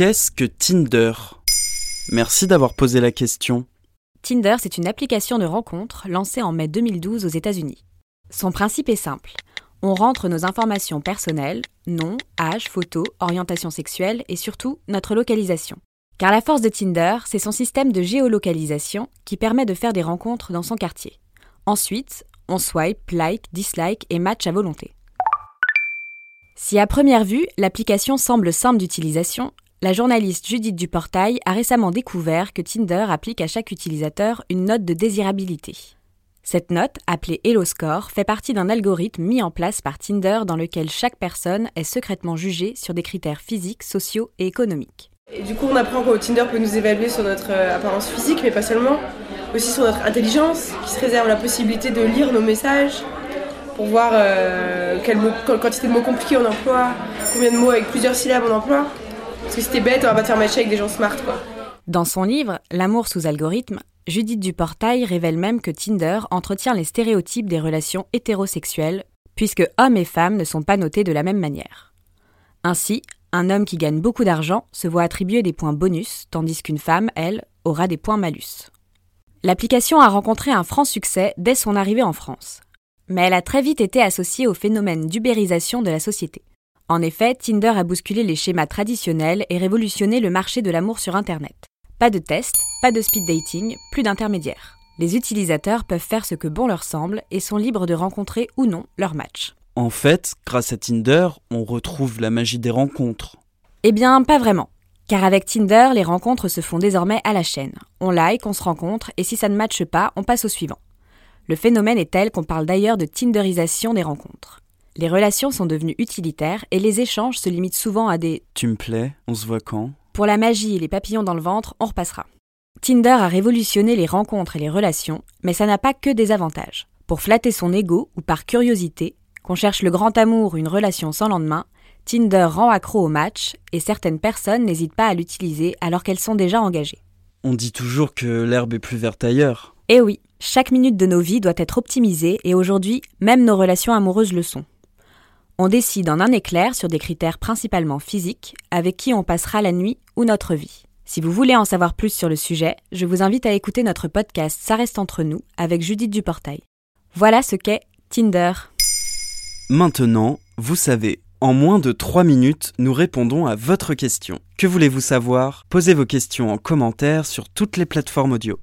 Qu'est-ce que Tinder? Merci d'avoir posé la question. Tinder, c'est une application de rencontre lancée en mai 2012 aux États-Unis. Son principe est simple. On rentre nos informations personnelles, nom, âge, photo, orientation sexuelle et surtout notre localisation. Car la force de Tinder, c'est son système de géolocalisation qui permet de faire des rencontres dans son quartier. Ensuite, on swipe, like, dislike et match à volonté. Si à première vue, l'application semble simple d'utilisation, la journaliste Judith Duportail a récemment découvert que Tinder applique à chaque utilisateur une note de désirabilité. Cette note, appelée Hello Score, fait partie d'un algorithme mis en place par Tinder dans lequel chaque personne est secrètement jugée sur des critères physiques, sociaux et économiques. Et du coup, on apprend que Tinder peut nous évaluer sur notre euh, apparence physique, mais pas seulement, aussi sur notre intelligence, qui se réserve la possibilité de lire nos messages pour voir euh, quelle quantité de mots compliqués on emploie, combien de mots avec plusieurs syllabes on emploie. Si bête, on va pas faire des gens smart, quoi. Dans son livre L'amour sous algorithme, Judith Duportail révèle même que Tinder entretient les stéréotypes des relations hétérosexuelles, puisque hommes et femmes ne sont pas notés de la même manière. Ainsi, un homme qui gagne beaucoup d'argent se voit attribuer des points bonus, tandis qu'une femme, elle, aura des points malus. L'application a rencontré un franc succès dès son arrivée en France. Mais elle a très vite été associée au phénomène d'ubérisation de la société. En effet, Tinder a bousculé les schémas traditionnels et révolutionné le marché de l'amour sur Internet. Pas de test, pas de speed dating, plus d'intermédiaires. Les utilisateurs peuvent faire ce que bon leur semble et sont libres de rencontrer ou non leur match. En fait, grâce à Tinder, on retrouve la magie des rencontres. Eh bien, pas vraiment. Car avec Tinder, les rencontres se font désormais à la chaîne. On like, on se rencontre, et si ça ne matche pas, on passe au suivant. Le phénomène est tel qu'on parle d'ailleurs de Tinderisation des rencontres. Les relations sont devenues utilitaires et les échanges se limitent souvent à des Tu me plais, on se voit quand? Pour la magie et les papillons dans le ventre, on repassera. Tinder a révolutionné les rencontres et les relations, mais ça n'a pas que des avantages. Pour flatter son ego ou par curiosité, qu'on cherche le grand amour ou une relation sans lendemain, Tinder rend accro au match et certaines personnes n'hésitent pas à l'utiliser alors qu'elles sont déjà engagées. On dit toujours que l'herbe est plus verte ailleurs. Eh oui, chaque minute de nos vies doit être optimisée et aujourd'hui, même nos relations amoureuses le sont. On décide en un éclair sur des critères principalement physiques, avec qui on passera la nuit ou notre vie. Si vous voulez en savoir plus sur le sujet, je vous invite à écouter notre podcast Ça reste entre nous avec Judith Duportail. Voilà ce qu'est Tinder. Maintenant, vous savez, en moins de 3 minutes, nous répondons à votre question. Que voulez-vous savoir? Posez vos questions en commentaire sur toutes les plateformes audio.